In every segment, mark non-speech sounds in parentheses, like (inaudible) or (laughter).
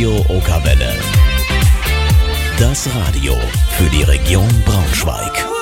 Radio Okawelle. Das Radio für die Region Braunschweig.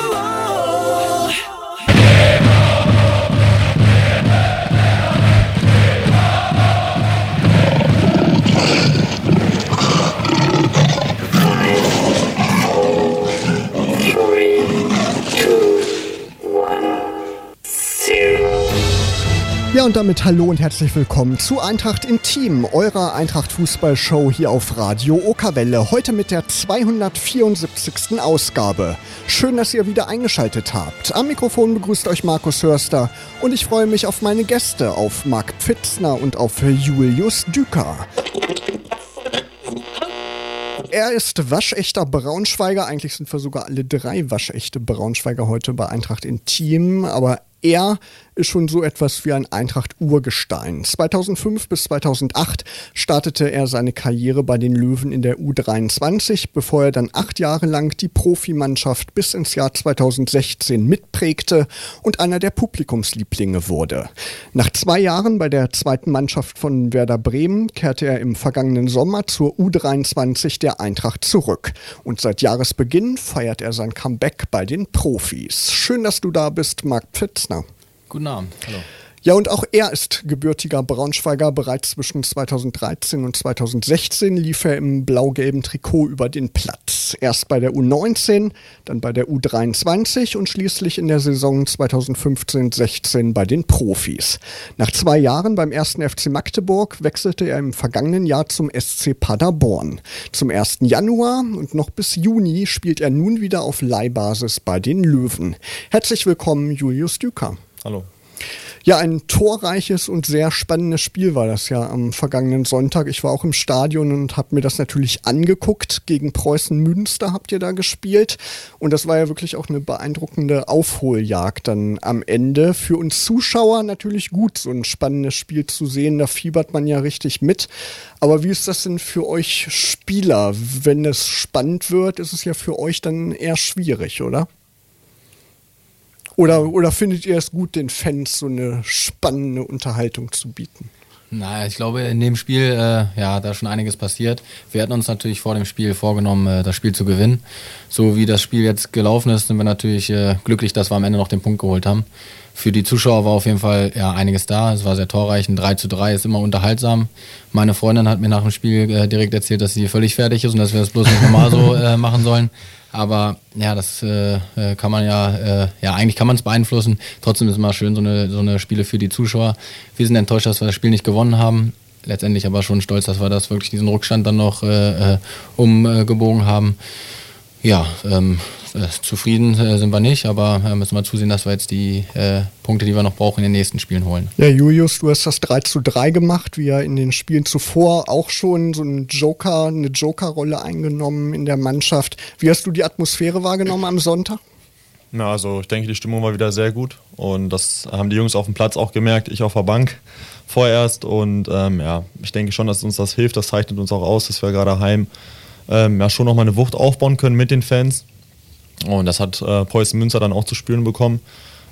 Ja, und damit hallo und herzlich willkommen zu Eintracht im Team, eurer Eintracht Fußball-Show hier auf Radio Okawelle. Heute mit der 274. Ausgabe. Schön, dass ihr wieder eingeschaltet habt. Am Mikrofon begrüßt euch Markus Hörster und ich freue mich auf meine Gäste, auf Marc Pfitzner und auf Julius Düker. Er ist waschechter Braunschweiger. Eigentlich sind wir sogar alle drei waschechte Braunschweiger heute bei Eintracht im Team. Aber er ist schon so etwas wie ein Eintracht-Urgestein. 2005 bis 2008 startete er seine Karriere bei den Löwen in der U23, bevor er dann acht Jahre lang die Profimannschaft bis ins Jahr 2016 mitprägte und einer der Publikumslieblinge wurde. Nach zwei Jahren bei der zweiten Mannschaft von Werder Bremen kehrte er im vergangenen Sommer zur U23 der Eintracht zurück. Und seit Jahresbeginn feiert er sein Comeback bei den Profis. Schön, dass du da bist, Marc Pfitzner. Guten Abend, hallo. Ja, und auch er ist gebürtiger Braunschweiger. Bereits zwischen 2013 und 2016 lief er im blau-gelben Trikot über den Platz. Erst bei der U19, dann bei der U23 und schließlich in der Saison 2015-16 bei den Profis. Nach zwei Jahren beim ersten FC Magdeburg wechselte er im vergangenen Jahr zum SC Paderborn. Zum 1. Januar und noch bis Juni spielt er nun wieder auf Leihbasis bei den Löwen. Herzlich willkommen, Julius Düker. Hallo. Ja, ein torreiches und sehr spannendes Spiel war das ja am vergangenen Sonntag. Ich war auch im Stadion und habe mir das natürlich angeguckt. Gegen Preußen Münster habt ihr da gespielt. Und das war ja wirklich auch eine beeindruckende Aufholjagd dann am Ende. Für uns Zuschauer natürlich gut, so ein spannendes Spiel zu sehen. Da fiebert man ja richtig mit. Aber wie ist das denn für euch Spieler? Wenn es spannend wird, ist es ja für euch dann eher schwierig, oder? Oder, oder findet ihr es gut, den Fans so eine spannende Unterhaltung zu bieten? Naja, ich glaube, in dem Spiel, äh, ja, da ist schon einiges passiert. Wir hatten uns natürlich vor dem Spiel vorgenommen, äh, das Spiel zu gewinnen. So wie das Spiel jetzt gelaufen ist, sind wir natürlich äh, glücklich, dass wir am Ende noch den Punkt geholt haben. Für die Zuschauer war auf jeden Fall ja, einiges da. Es war sehr torreich. Ein 3 zu 3 ist immer unterhaltsam. Meine Freundin hat mir nach dem Spiel äh, direkt erzählt, dass sie völlig fertig ist und dass wir das bloß nicht normal so äh, machen sollen. Aber ja, das äh, äh, kann man ja, äh, ja, eigentlich kann man es beeinflussen. Trotzdem ist es immer schön, so eine, so eine Spiele für die Zuschauer. Wir sind enttäuscht, dass wir das Spiel nicht gewonnen haben. Letztendlich aber schon stolz, dass wir das wirklich diesen Rückstand dann noch äh, äh umgebogen haben. Ja, ähm, äh, zufrieden äh, sind wir nicht, aber äh, müssen wir zusehen, dass wir jetzt die äh, Punkte, die wir noch brauchen, in den nächsten Spielen holen. Ja, Julius, du hast das 3 zu 3 gemacht, wie ja in den Spielen zuvor auch schon so ein Joker, eine Joker-Rolle eingenommen in der Mannschaft. Wie hast du die Atmosphäre wahrgenommen am Sonntag? Na, also ich denke, die Stimmung war wieder sehr gut und das haben die Jungs auf dem Platz auch gemerkt, ich auf der Bank vorerst und ähm, ja, ich denke schon, dass uns das hilft, das zeichnet uns auch aus, dass wir gerade heim ähm, ja, schon nochmal eine Wucht aufbauen können mit den Fans und das hat äh, Preußen Münster dann auch zu spüren bekommen.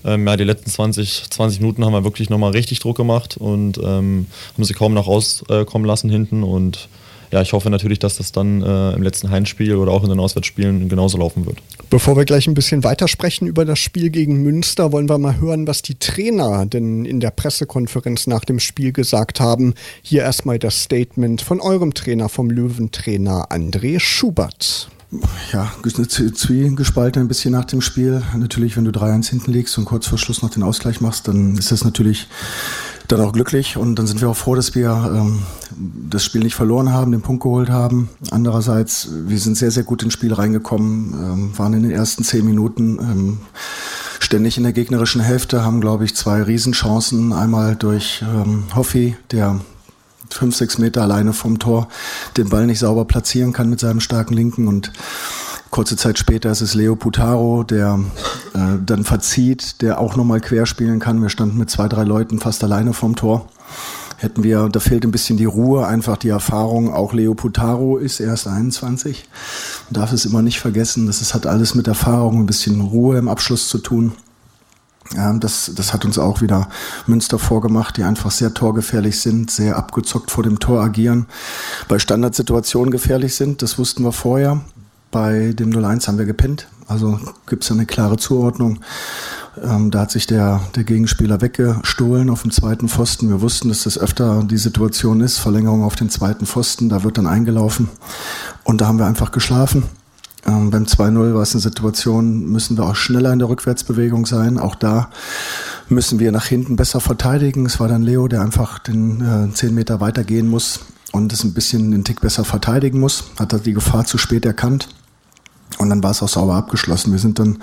Ähm, ja, die letzten 20, 20 Minuten haben wir wirklich nochmal richtig Druck gemacht und ähm, haben sie kaum noch rauskommen äh, lassen hinten. Und ja, ich hoffe natürlich, dass das dann äh, im letzten Heimspiel oder auch in den Auswärtsspielen genauso laufen wird. Bevor wir gleich ein bisschen weitersprechen über das Spiel gegen Münster, wollen wir mal hören, was die Trainer denn in der Pressekonferenz nach dem Spiel gesagt haben. Hier erstmal das Statement von eurem Trainer, vom Löwentrainer André Schubert ja, zwiegespalten ein bisschen nach dem Spiel. Natürlich, wenn du 3-1 hinten liegst und kurz vor Schluss noch den Ausgleich machst, dann ist das natürlich dann auch glücklich und dann sind wir auch froh, dass wir ähm, das Spiel nicht verloren haben, den Punkt geholt haben. Andererseits, wir sind sehr, sehr gut ins Spiel reingekommen, ähm, waren in den ersten zehn Minuten ähm, ständig in der gegnerischen Hälfte, haben, glaube ich, zwei Riesenchancen. Einmal durch ähm, Hoffi, der fünf, sechs Meter alleine vom Tor den Ball nicht sauber platzieren kann mit seinem starken Linken und Kurze Zeit später ist es Leo Putaro, der äh, dann verzieht, der auch nochmal querspielen kann. Wir standen mit zwei, drei Leuten fast alleine vom Tor. Hätten wir, da fehlt ein bisschen die Ruhe, einfach die Erfahrung. Auch Leo Putaro ist erst 21. Man darf es immer nicht vergessen. Das ist, hat alles mit Erfahrung, ein bisschen Ruhe im Abschluss zu tun. Das, das hat uns auch wieder Münster vorgemacht, die einfach sehr torgefährlich sind, sehr abgezockt vor dem Tor agieren, bei Standardsituationen gefährlich sind. Das wussten wir vorher. Bei dem 0-1 haben wir gepinnt. Also gibt es eine klare Zuordnung. Ähm, da hat sich der, der Gegenspieler weggestohlen auf dem zweiten Pfosten. Wir wussten, dass das öfter die Situation ist. Verlängerung auf den zweiten Pfosten, da wird dann eingelaufen. Und da haben wir einfach geschlafen. Ähm, beim 2-0 war es eine Situation, müssen wir auch schneller in der Rückwärtsbewegung sein. Auch da müssen wir nach hinten besser verteidigen. Es war dann Leo, der einfach den äh, 10 Meter weiter gehen muss und es ein bisschen den Tick besser verteidigen muss. Hat er die Gefahr zu spät erkannt. Und dann war es auch sauber abgeschlossen. Wir sind dann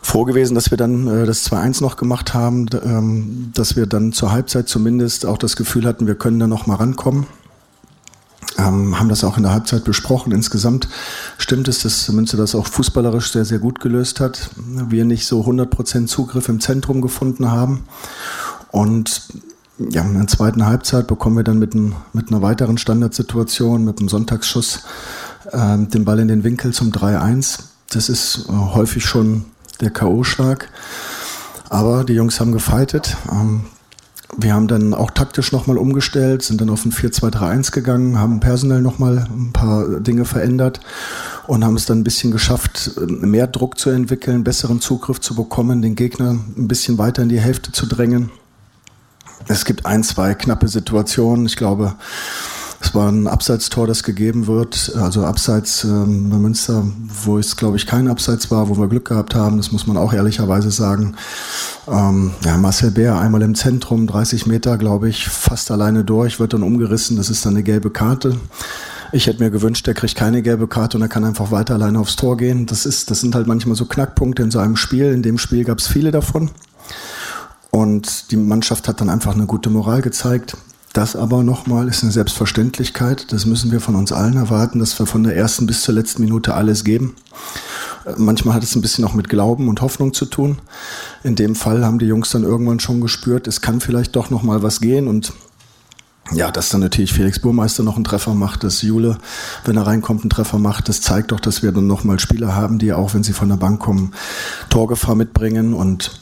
froh gewesen, dass wir dann äh, das 2-1 noch gemacht haben, ähm, dass wir dann zur Halbzeit zumindest auch das Gefühl hatten, wir können da noch mal rankommen ähm, haben das auch in der Halbzeit besprochen. Insgesamt stimmt es, dass Münster das auch fußballerisch sehr, sehr gut gelöst hat. Wir nicht so 100% Zugriff im Zentrum gefunden haben. Und ja, in der zweiten Halbzeit bekommen wir dann mit, einem, mit einer weiteren Standardsituation, mit einem Sonntagsschuss, äh, den Ball in den Winkel zum 3-1. Das ist äh, häufig schon der K.O.-Schlag. Aber die Jungs haben gefeitet. Ähm, wir haben dann auch taktisch nochmal umgestellt, sind dann auf ein 4-2-3-1 gegangen, haben personell nochmal ein paar Dinge verändert und haben es dann ein bisschen geschafft, mehr Druck zu entwickeln, besseren Zugriff zu bekommen, den Gegner ein bisschen weiter in die Hälfte zu drängen. Es gibt ein, zwei knappe Situationen. Ich glaube, es war ein Abseitstor, das gegeben wird, also abseits ähm, bei Münster, wo es, glaube ich, kein Abseits war, wo wir Glück gehabt haben, das muss man auch ehrlicherweise sagen. Ähm, ja, Marcel Bär einmal im Zentrum, 30 Meter, glaube ich, fast alleine durch, wird dann umgerissen, das ist dann eine gelbe Karte. Ich hätte mir gewünscht, der kriegt keine gelbe Karte und er kann einfach weiter alleine aufs Tor gehen. Das, ist, das sind halt manchmal so Knackpunkte in so einem Spiel. In dem Spiel gab es viele davon. Und die Mannschaft hat dann einfach eine gute Moral gezeigt. Das aber nochmal ist eine Selbstverständlichkeit. Das müssen wir von uns allen erwarten, dass wir von der ersten bis zur letzten Minute alles geben. Äh, manchmal hat es ein bisschen auch mit Glauben und Hoffnung zu tun. In dem Fall haben die Jungs dann irgendwann schon gespürt, es kann vielleicht doch noch mal was gehen und ja, dass dann natürlich Felix Burmeister noch einen Treffer macht, dass Jule, wenn er reinkommt, einen Treffer macht, das zeigt doch, dass wir dann nochmal Spieler haben, die auch, wenn sie von der Bank kommen, Torgefahr mitbringen und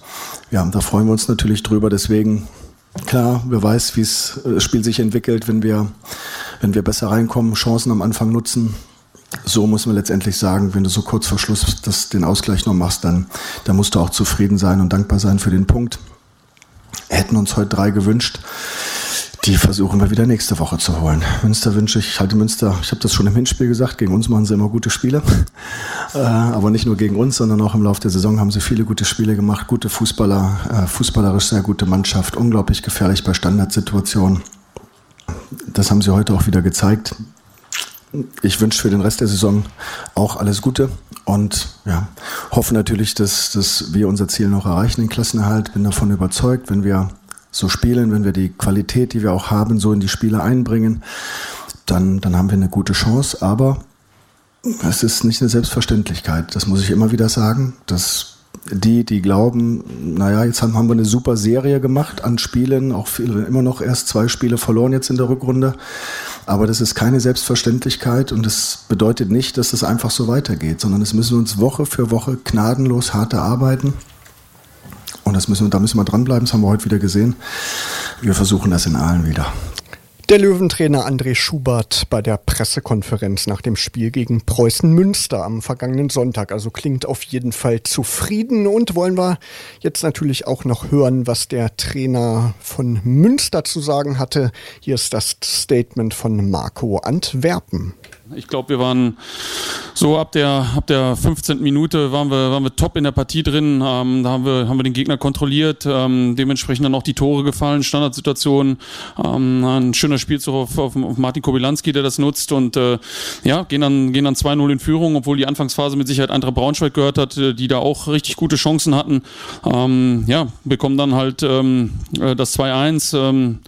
ja, da freuen wir uns natürlich drüber. Deswegen Klar, wer weiß, wie äh, das Spiel sich entwickelt, wenn wir, wenn wir besser reinkommen, Chancen am Anfang nutzen. So muss man letztendlich sagen, wenn du so kurz vor Schluss das, den Ausgleich noch machst, dann, dann musst du auch zufrieden sein und dankbar sein für den Punkt. Hätten uns heute drei gewünscht. Die versuchen wir wieder nächste Woche zu holen. Münster wünsche ich, ich halte Münster, ich habe das schon im Hinspiel gesagt, gegen uns machen sie immer gute Spiele. (laughs) äh, aber nicht nur gegen uns, sondern auch im Laufe der Saison haben sie viele gute Spiele gemacht, gute Fußballer, äh, fußballerisch sehr gute Mannschaft, unglaublich gefährlich bei Standardsituationen. Das haben sie heute auch wieder gezeigt. Ich wünsche für den Rest der Saison auch alles Gute und ja, hoffe natürlich, dass, dass wir unser Ziel noch erreichen, den Klassenerhalt. Bin davon überzeugt, wenn wir so spielen, wenn wir die Qualität, die wir auch haben, so in die Spiele einbringen, dann, dann haben wir eine gute Chance. Aber es ist nicht eine Selbstverständlichkeit. Das muss ich immer wieder sagen. Dass die, die glauben, naja, jetzt haben, haben wir eine super Serie gemacht an Spielen, auch viele, immer noch erst zwei Spiele verloren jetzt in der Rückrunde. Aber das ist keine Selbstverständlichkeit und das bedeutet nicht, dass das einfach so weitergeht, sondern es müssen wir uns Woche für Woche gnadenlos hart erarbeiten. Und das müssen, da müssen wir dranbleiben, das haben wir heute wieder gesehen. Wir versuchen das in allen wieder. Der Löwentrainer André Schubert bei der Pressekonferenz nach dem Spiel gegen Preußen Münster am vergangenen Sonntag. Also klingt auf jeden Fall zufrieden und wollen wir jetzt natürlich auch noch hören, was der Trainer von Münster zu sagen hatte. Hier ist das Statement von Marco Antwerpen. Ich glaube, wir waren so ab der, ab der 15. Minute waren wir, waren wir top in der Partie drin. Ähm, da haben wir, haben wir den Gegner kontrolliert, ähm, dementsprechend dann auch die Tore gefallen, Standardsituationen. Ähm, ein schöner Spielzug auf, auf, auf Martin Kobilanski, der das nutzt und äh, ja, gehen dann, gehen dann 2-0 in Führung, obwohl die Anfangsphase mit Sicherheit Eintracht Braunschweig gehört hat, äh, die da auch richtig gute Chancen hatten. Ähm, ja, bekommen dann halt ähm, äh, das 2-1, ähm,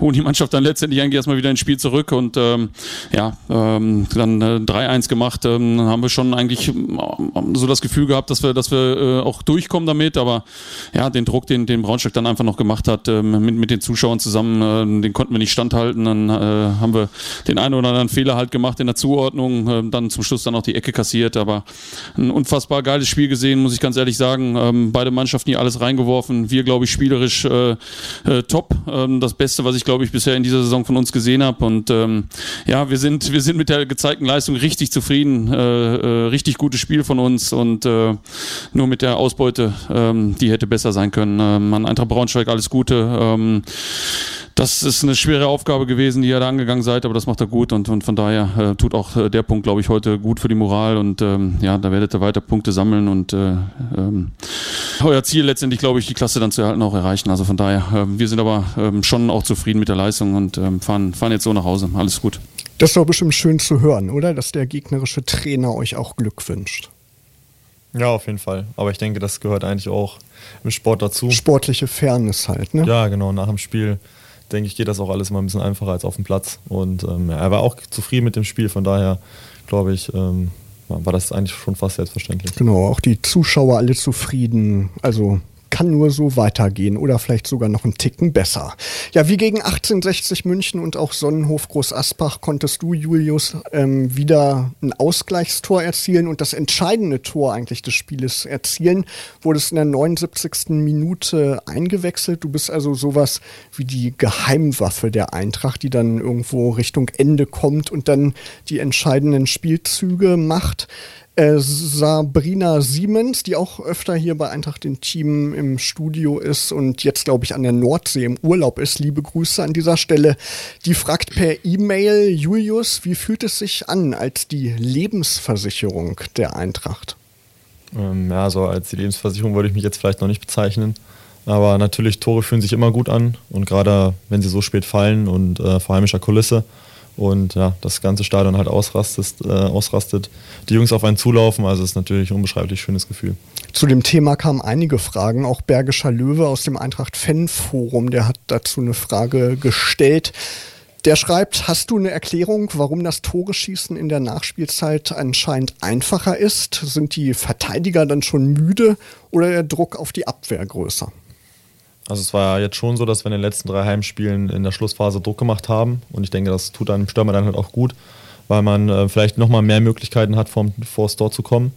holen die Mannschaft dann letztendlich eigentlich erstmal wieder ins Spiel zurück und ähm, ja, ähm, ähm, dann äh, 3-1 gemacht. Ähm, haben wir schon eigentlich ähm, so das Gefühl gehabt, dass wir, dass wir äh, auch durchkommen damit. Aber ja, den Druck, den, den Braunschweig dann einfach noch gemacht hat, ähm, mit, mit den Zuschauern zusammen, äh, den konnten wir nicht standhalten. Dann äh, haben wir den einen oder anderen Fehler halt gemacht in der Zuordnung. Äh, dann zum Schluss dann auch die Ecke kassiert. Aber ein unfassbar geiles Spiel gesehen, muss ich ganz ehrlich sagen. Ähm, beide Mannschaften hier alles reingeworfen. Wir, glaube ich, spielerisch äh, äh, top. Ähm, das Beste, was ich, glaube ich, bisher in dieser Saison von uns gesehen habe. Und ähm, ja, wir sind, wir sind mit der gezeigten Leistung richtig zufrieden. Äh, äh, richtig gutes Spiel von uns und äh, nur mit der Ausbeute, ähm, die hätte besser sein können. Ähm, an Eintracht Braunschweig alles Gute. Ähm, das ist eine schwere Aufgabe gewesen, die ihr da angegangen seid, aber das macht er gut und, und von daher tut auch der Punkt, glaube ich, heute gut für die Moral und ähm, ja, da werdet ihr weiter Punkte sammeln und euer Ziel letztendlich, glaube ich, die Klasse dann zu erhalten, auch erreichen. Also von daher, wir sind aber schon auch zufrieden mit der Leistung und fahren, fahren jetzt so nach Hause. Alles gut. Das ist doch bestimmt schön zu hören, oder? Dass der gegnerische Trainer euch auch Glück wünscht. Ja, auf jeden Fall. Aber ich denke, das gehört eigentlich auch im Sport dazu. Sportliche Fairness halt, ne? Ja, genau. Nach dem Spiel denke ich, geht das auch alles mal ein bisschen einfacher als auf dem Platz. Und ähm, er war auch zufrieden mit dem Spiel, von daher glaube ich, ähm, war das eigentlich schon fast selbstverständlich. Genau, auch die Zuschauer alle zufrieden. Also kann nur so weitergehen oder vielleicht sogar noch einen Ticken besser. Ja, wie gegen 1860 München und auch Sonnenhof Groß Asbach konntest du, Julius, ähm, wieder ein Ausgleichstor erzielen und das entscheidende Tor eigentlich des Spieles erzielen. Wurdest in der 79. Minute eingewechselt. Du bist also sowas wie die Geheimwaffe der Eintracht, die dann irgendwo Richtung Ende kommt und dann die entscheidenden Spielzüge macht äh, Sabrina Siemens, die auch öfter hier bei Eintracht im Team im Studio ist und jetzt, glaube ich, an der Nordsee im Urlaub ist. Liebe Grüße an dieser Stelle. Die fragt per E-Mail, Julius, wie fühlt es sich an als die Lebensversicherung der Eintracht? Ähm, ja, so als die Lebensversicherung würde ich mich jetzt vielleicht noch nicht bezeichnen. Aber natürlich, Tore fühlen sich immer gut an und gerade wenn sie so spät fallen und äh, vor heimischer Kulisse, und ja, das ganze Stadion halt ausrastet, äh, ausrastet, die Jungs auf einen zulaufen, also ist natürlich ein unbeschreiblich schönes Gefühl. Zu dem Thema kamen einige Fragen, auch Bergischer Löwe aus dem Eintracht Fan Forum, der hat dazu eine Frage gestellt. Der schreibt, hast du eine Erklärung, warum das Tore-Schießen in der Nachspielzeit anscheinend einfacher ist? Sind die Verteidiger dann schon müde oder der Druck auf die Abwehr größer? Also es war jetzt schon so, dass wir in den letzten drei Heimspielen in der Schlussphase Druck gemacht haben und ich denke, das tut einem Stürmer dann halt auch gut, weil man äh, vielleicht nochmal mehr Möglichkeiten hat, vor das Tor zu kommen.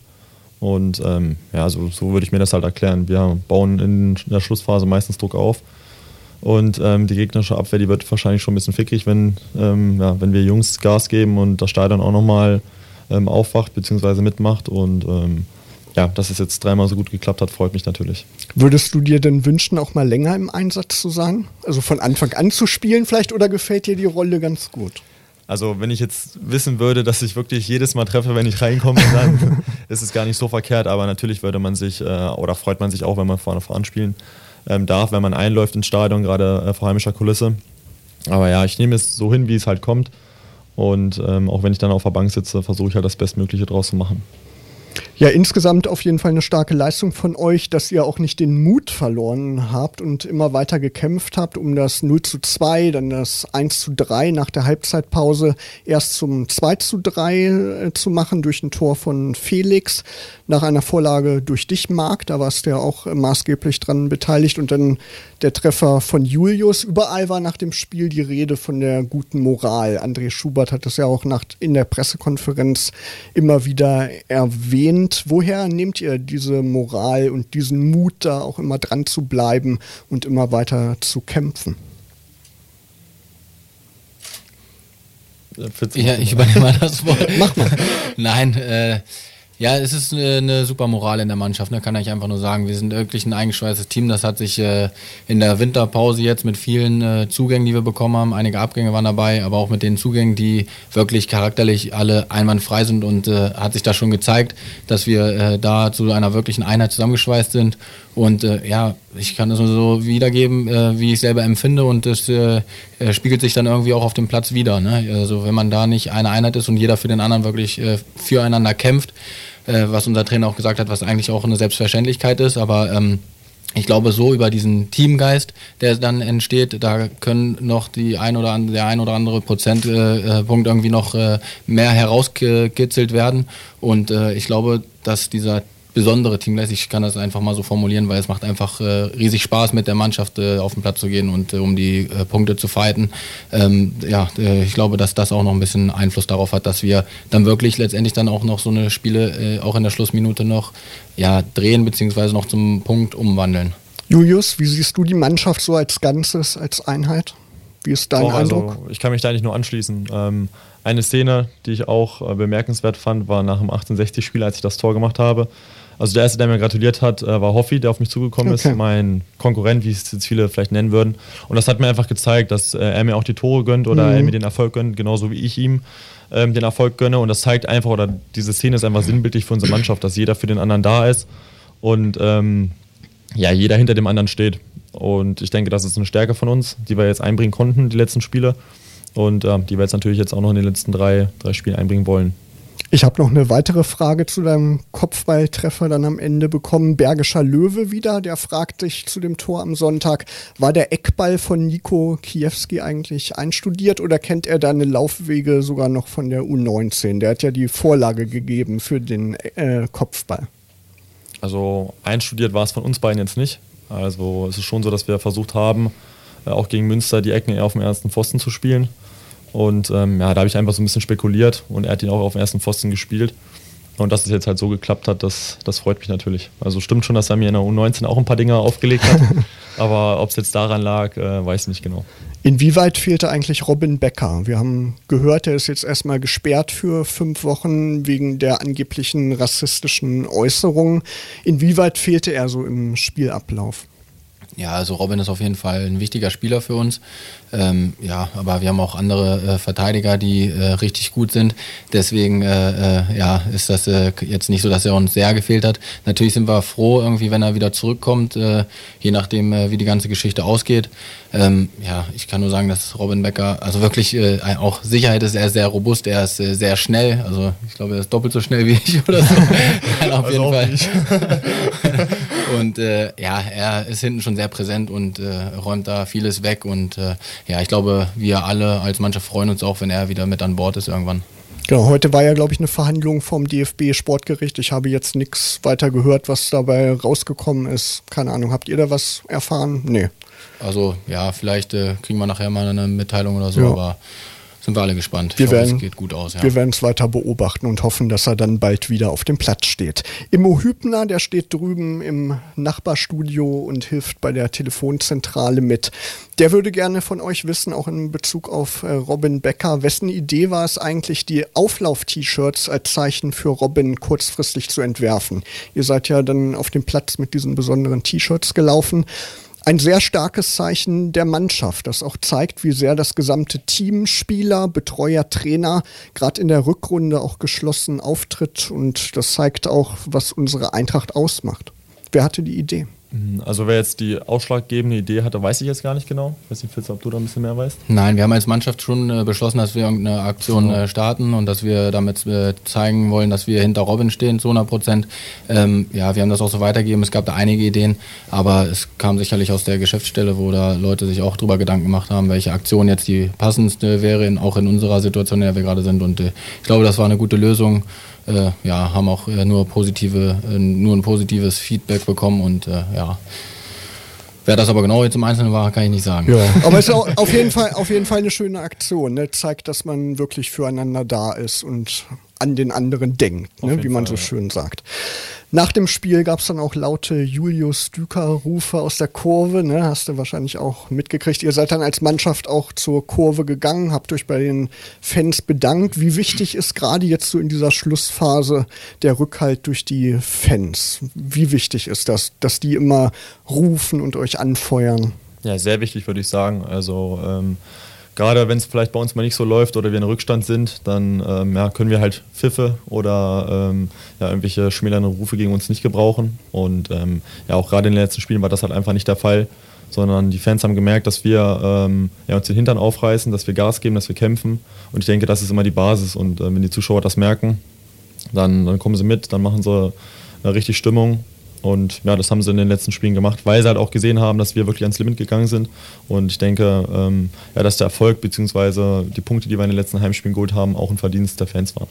Und ähm, ja, so, so würde ich mir das halt erklären. Wir bauen in der Schlussphase meistens Druck auf. Und ähm, die gegnerische Abwehr, die wird wahrscheinlich schon ein bisschen fickrig, wenn, ähm, ja, wenn wir Jungs Gas geben und das Stadion auch nochmal ähm, aufwacht bzw. mitmacht. Und ähm, ja, dass es jetzt dreimal so gut geklappt hat, freut mich natürlich. Würdest du dir denn wünschen, auch mal länger im Einsatz zu sein? Also von Anfang an zu spielen vielleicht oder gefällt dir die Rolle ganz gut? Also wenn ich jetzt wissen würde, dass ich wirklich jedes Mal treffe, wenn ich reinkomme, dann (laughs) ist es gar nicht so verkehrt. Aber natürlich würde man sich äh, oder freut man sich auch, wenn man vorne voran spielen ähm, darf, wenn man einläuft ins Stadion, gerade äh, vor heimischer Kulisse. Aber ja, ich nehme es so hin, wie es halt kommt. Und ähm, auch wenn ich dann auf der Bank sitze, versuche ich halt das Bestmögliche draus zu machen. Ja, insgesamt auf jeden Fall eine starke Leistung von euch, dass ihr auch nicht den Mut verloren habt und immer weiter gekämpft habt, um das 0 zu 2, dann das 1 zu 3 nach der Halbzeitpause erst zum 2 zu 3 äh, zu machen durch ein Tor von Felix, nach einer Vorlage durch dich, Marc, da warst du ja auch maßgeblich dran beteiligt und dann der Treffer von Julius. Überall war nach dem Spiel die Rede von der guten Moral. André Schubert hat das ja auch nach, in der Pressekonferenz immer wieder erwähnt. Woher nehmt ihr diese Moral und diesen Mut, da auch immer dran zu bleiben und immer weiter zu kämpfen? Ja, ich übernehme mal das Wort. Mach mal. (laughs) Nein, äh, ja, es ist eine, eine, super Moral in der Mannschaft, ne? kann ich einfach nur sagen. Wir sind wirklich ein eingeschweißtes Team. Das hat sich äh, in der Winterpause jetzt mit vielen äh, Zugängen, die wir bekommen haben, einige Abgänge waren dabei, aber auch mit den Zugängen, die wirklich charakterlich alle einwandfrei sind und äh, hat sich da schon gezeigt, dass wir äh, da zu einer wirklichen Einheit zusammengeschweißt sind. Und äh, ja, ich kann das nur so wiedergeben, äh, wie ich selber empfinde und das spiegelt sich dann irgendwie auch auf dem Platz wieder. Ne? Also wenn man da nicht eine Einheit ist und jeder für den anderen wirklich füreinander kämpft, äh, was unser Trainer auch gesagt hat, was eigentlich auch eine Selbstverständlichkeit ist, aber ähm, ich glaube, so über diesen Teamgeist, der dann entsteht, da können noch die ein oder andere, der ein oder andere Prozentpunkt äh, irgendwie noch äh, mehr herausgekitzelt werden. Und äh, ich glaube, dass dieser besondere Teamgeist, ich kann das einfach mal so formulieren, weil es macht einfach äh, riesig Spaß, mit der Mannschaft äh, auf den Platz zu gehen und äh, um die Punkte zu fighten. Ähm, ja, ich glaube, dass das auch noch ein bisschen Einfluss darauf hat, dass wir dann wirklich letztendlich dann auch noch so eine Spiele auch in der Schlussminute noch ja, drehen beziehungsweise noch zum Punkt umwandeln. Julius, wie siehst du die Mannschaft so als Ganzes, als Einheit? Wie ist dein oh, also, Eindruck? Ich kann mich da eigentlich nur anschließen. Ähm, eine Szene, die ich auch äh, bemerkenswert fand, war nach dem 1860-Spiel, als ich das Tor gemacht habe. Also der erste, der mir gratuliert hat, äh, war Hoffi, der auf mich zugekommen okay. ist, mein Konkurrent, wie es jetzt viele vielleicht nennen würden. Und das hat mir einfach gezeigt, dass äh, er mir auch die Tore gönnt oder mhm. er mir den Erfolg gönnt, genauso wie ich ihm ähm, den Erfolg gönne. Und das zeigt einfach, oder diese Szene ist einfach sinnbildlich für unsere Mannschaft, dass jeder für den anderen da ist und ähm, ja, jeder hinter dem anderen steht. Und ich denke, das ist eine Stärke von uns, die wir jetzt einbringen konnten, die letzten Spiele. Und äh, die wir jetzt natürlich jetzt auch noch in den letzten drei, drei Spielen einbringen wollen. Ich habe noch eine weitere Frage zu deinem Kopfballtreffer dann am Ende bekommen. Bergischer Löwe wieder, der fragt dich zu dem Tor am Sonntag, war der Eckball von Nico Kiewski eigentlich einstudiert oder kennt er deine Laufwege sogar noch von der U19? Der hat ja die Vorlage gegeben für den äh, Kopfball. Also einstudiert war es von uns beiden jetzt nicht. Also es ist schon so, dass wir versucht haben, äh, auch gegen Münster die Ecken eher auf dem ersten Pfosten zu spielen. Und ähm, ja, da habe ich einfach so ein bisschen spekuliert und er hat ihn auch auf dem ersten Pfosten gespielt. Und dass es jetzt halt so geklappt hat, das, das freut mich natürlich. Also stimmt schon, dass er mir in der U19 auch ein paar Dinge aufgelegt hat. (laughs) aber ob es jetzt daran lag, äh, weiß ich nicht genau. Inwieweit fehlte eigentlich Robin Becker? Wir haben gehört, er ist jetzt erstmal gesperrt für fünf Wochen wegen der angeblichen rassistischen Äußerungen. Inwieweit fehlte er so im Spielablauf? Ja, also Robin ist auf jeden Fall ein wichtiger Spieler für uns. Ähm, ja, aber wir haben auch andere äh, Verteidiger, die äh, richtig gut sind. Deswegen äh, äh ja, ist das äh, jetzt nicht so, dass er uns sehr gefehlt hat. Natürlich sind wir froh, irgendwie, wenn er wieder zurückkommt, äh, je nachdem, wie die ganze Geschichte ausgeht. Ähm, ja, ich kann nur sagen, dass Robin Becker, also wirklich auch Sicherheit ist, er sehr robust, er ist sehr schnell. Also ich glaube, er ist doppelt so schnell wie ich (laughs) oder so. (laughs) auf also jeden Fall. (laughs) und ja, er ist hinten schon sehr präsent und räumt da vieles weg und ja, ich glaube, wir alle als Mannschaft freuen uns auch, wenn er wieder mit an Bord ist irgendwann. Genau, heute war ja, glaube ich, eine Verhandlung vom DFB-Sportgericht. Ich habe jetzt nichts weiter gehört, was dabei rausgekommen ist. Keine Ahnung, habt ihr da was erfahren? Nee. Also, ja, vielleicht äh, kriegen wir nachher mal eine Mitteilung oder so, ja. aber sind wir alle gespannt. Wir werden, es geht gut aus. Ja. Wir werden es weiter beobachten und hoffen, dass er dann bald wieder auf dem Platz steht. Immo Hübner, der steht drüben im Nachbarstudio und hilft bei der Telefonzentrale mit. Der würde gerne von euch wissen, auch in Bezug auf äh, Robin Becker, wessen Idee war es eigentlich, die Auflauf-T-Shirts als Zeichen für Robin kurzfristig zu entwerfen? Ihr seid ja dann auf dem Platz mit diesen besonderen T-Shirts gelaufen ein sehr starkes Zeichen der Mannschaft, das auch zeigt, wie sehr das gesamte Team, Spieler, Betreuer, Trainer gerade in der Rückrunde auch geschlossen auftritt und das zeigt auch, was unsere Eintracht ausmacht. Wer hatte die Idee? Mhm, also wer jetzt die ausschlaggebende Idee hatte, weiß ich jetzt gar nicht genau. Ich weiß nicht, Fitz, ob du da ein bisschen mehr weißt. Nein, wir haben als Mannschaft schon äh, beschlossen, dass wir irgendeine Aktion äh, starten und dass wir damit äh, zeigen wollen, dass wir hinter Robin stehen, zu 100 Prozent. Ähm, ja, wir haben das auch so weitergegeben. Es gab da einige Ideen, aber es kam sicherlich aus der Geschäftsstelle, wo da Leute sich auch drüber Gedanken gemacht haben, welche Aktion jetzt die passendste wäre, in, auch in unserer Situation, in der wir gerade sind. Und äh, ich glaube, das war eine gute Lösung äh, ja, haben auch äh, nur positive, äh, nur ein positives Feedback bekommen und äh, ja. Wer das aber genau jetzt im Einzelnen war, kann ich nicht sagen. Ja. (laughs) Aber es ist auch auf jeden Fall, auf jeden Fall eine schöne Aktion. Ne? Zeigt, dass man wirklich füreinander da ist und an den anderen denkt, ne? wie man Fall, so schön sagt. Nach dem Spiel gab es dann auch laute Julius Düker-Rufe aus der Kurve. Ne? Hast du wahrscheinlich auch mitgekriegt. Ihr seid dann als Mannschaft auch zur Kurve gegangen, habt euch bei den Fans bedankt. Wie wichtig ist gerade jetzt so in dieser Schlussphase der Rückhalt durch die Fans? Wie wichtig ist das, dass die immer rufen und euch anfeuern? Ja, sehr wichtig, würde ich sagen. Also ähm gerade wenn es vielleicht bei uns mal nicht so läuft oder wir in Rückstand sind, dann ähm, ja, können wir halt Pfiffe oder ähm, ja, irgendwelche schmälernden Rufe gegen uns nicht gebrauchen. Und ähm, ja, auch gerade in den letzten Spielen war das halt einfach nicht der Fall, sondern die Fans haben gemerkt, dass wir ähm, ja, uns den Hintern aufreißen, dass wir Gas geben, dass wir kämpfen. Und ich denke, das ist immer die Basis. Und äh, wenn die Zuschauer das merken, dann, dann kommen sie mit, dann machen sie eine richtig Stimmung Und ja, das haben sie in den letzten Spielen gemacht, weil sie halt auch gesehen haben, dass wir wirklich ans Limit gegangen sind. Und ich denke, ähm, ja, dass der Erfolg bzw. die Punkte, die wir in den letzten Heimspielen geholt haben, auch ein Verdienst der Fans waren.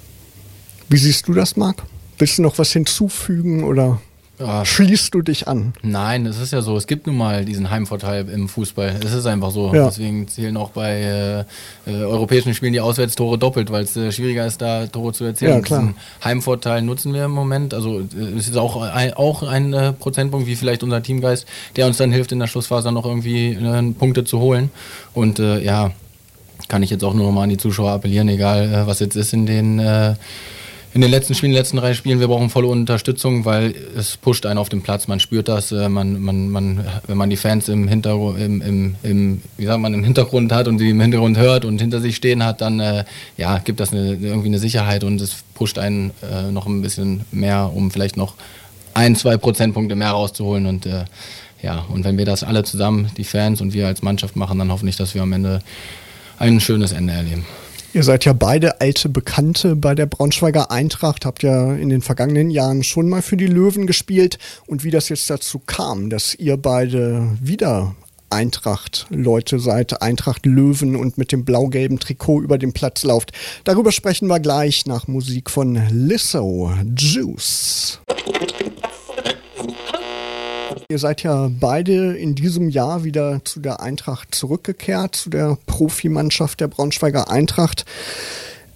Wie siehst du das, Marc? Willst du noch was hinzufügen oder ja. schließt du dich an? Nein, es ist ja so, es gibt nun mal diesen Heimvorteil im Fußball. Es ist einfach so. Ja. Deswegen zählen auch bei äh, äh, europäischen Spielen die Auswärtstore doppelt, weil es äh, schwieriger ist, da Tore zu erzielen. Ja, klar. Diesen Heimvorteil nutzen wir im Moment. Also äh, es ist auch ein, auch ein äh, Prozentpunkt, wie vielleicht unser Teamgeist, der uns dann hilft, in der Schlussphase noch irgendwie äh, Punkte zu holen. Und ja, kann ich jetzt auch nur noch mal an die Zuschauer appellieren, egal was jetzt ist in den in den letzten Spielen, in den letzten drei Spielen, wir brauchen volle Unterstützung, weil es pusht einen auf den Platz. Man spürt das, äh, man, man, man, wenn man die Fans im Hintergrund, im, im, im, wie sagt man, im Hintergrund hat und die im Hintergrund hört und hinter sich stehen hat, dann äh, ja, gibt das eine, irgendwie eine Sicherheit und es pusht einen äh, noch ein bisschen mehr, um vielleicht noch ein, zwei Prozentpunkte mehr rauszuholen. Und äh, ja, und wenn wir das alle zusammen, die Fans und wir als Mannschaft machen, dann hoffentlich, dass wir am Ende ein schönes Ende erleben. Ihr seid ja beide alte Bekannte bei der Braunschweiger Eintracht, habt ja in den vergangenen Jahren schon mal für die Löwen gespielt. Und wie das jetzt dazu kam, dass ihr beide wieder Eintracht-Leute seid, Eintracht-Löwen und mit dem blau-gelben Trikot über den Platz lauft. Darüber sprechen wir gleich nach Musik von Lizzo, Juice. Ihr seid ja beide in diesem Jahr wieder zu der Eintracht zurückgekehrt, zu der Profimannschaft der Braunschweiger Eintracht.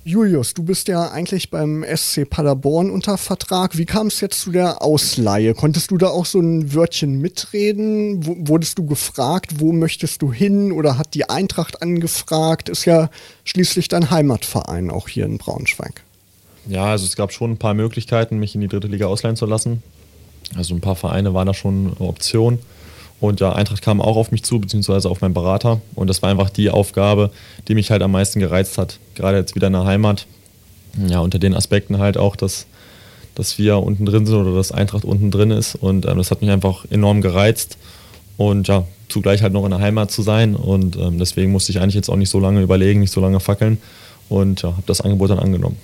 Julius, du bist ja eigentlich beim SC Paderborn unter Vertrag. Wie kam es jetzt zu der Ausleihe? Konntest du da auch so ein Wörtchen mitreden? W wurdest du gefragt, wo möchtest du hin? Oder hat die Eintracht angefragt? Ist ja schließlich dein Heimatverein auch hier in Braunschweig. Ja, also es gab schon ein paar Möglichkeiten, mich in die dritte Liga ausleihen zu lassen. Also ein paar Vereine waren da schon Option. Und ja, Eintracht kam auch auf mich zu, beziehungsweise auf meinen Berater. Und das war einfach die Aufgabe, die mich halt am meisten gereizt hat. Gerade jetzt wieder in der Heimat. Ja, unter den Aspekten halt auch, dass, dass wir unten drin sind oder dass Eintracht unten drin ist. Und ähm, das hat mich einfach enorm gereizt. Und ja, zugleich halt noch in der Heimat zu sein. Und ähm, deswegen musste ich eigentlich jetzt auch nicht so lange überlegen, nicht so lange fackeln. Und ja, habe das Angebot dann angenommen.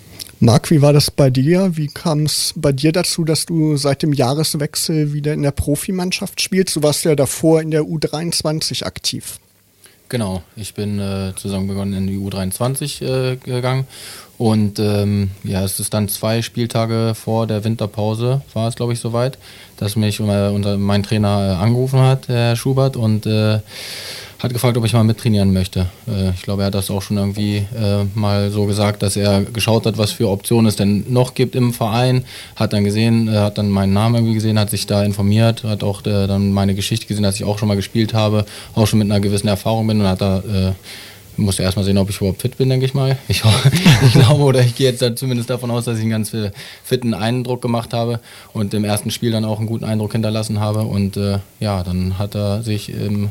Marc, wie war das bei dir? Wie kam es bei dir dazu, dass du seit dem Jahreswechsel wieder in der Profimannschaft spielst? Du warst ja davor in der U23 aktiv. Genau, ich bin äh, zusammen begonnen in die U23 äh, gegangen und ähm, ja, es ist dann zwei Spieltage vor der Winterpause, war es glaube ich soweit, dass mich äh, unser, mein Trainer äh, angerufen hat, Herr Schubert, und äh, hat gefragt, ob ich mal mittrainieren möchte. Äh, ich glaube, er hat das auch schon irgendwie äh, mal so gesagt, dass er geschaut hat, was für Optionen es denn noch gibt im Verein. Hat dann gesehen, äh, hat dann meinen Namen irgendwie gesehen, hat sich da informiert, hat auch äh, dann meine Geschichte gesehen, dass ich auch schon mal gespielt habe, auch schon mit einer gewissen Erfahrung bin und hat da äh, musste erstmal sehen, ob ich überhaupt fit bin, denke ich mal. Ich, (laughs) ich glaube oder ich gehe jetzt zumindest davon aus, dass ich einen ganz fitten Eindruck gemacht habe und im ersten Spiel dann auch einen guten Eindruck hinterlassen habe. Und äh, ja, dann hat er sich im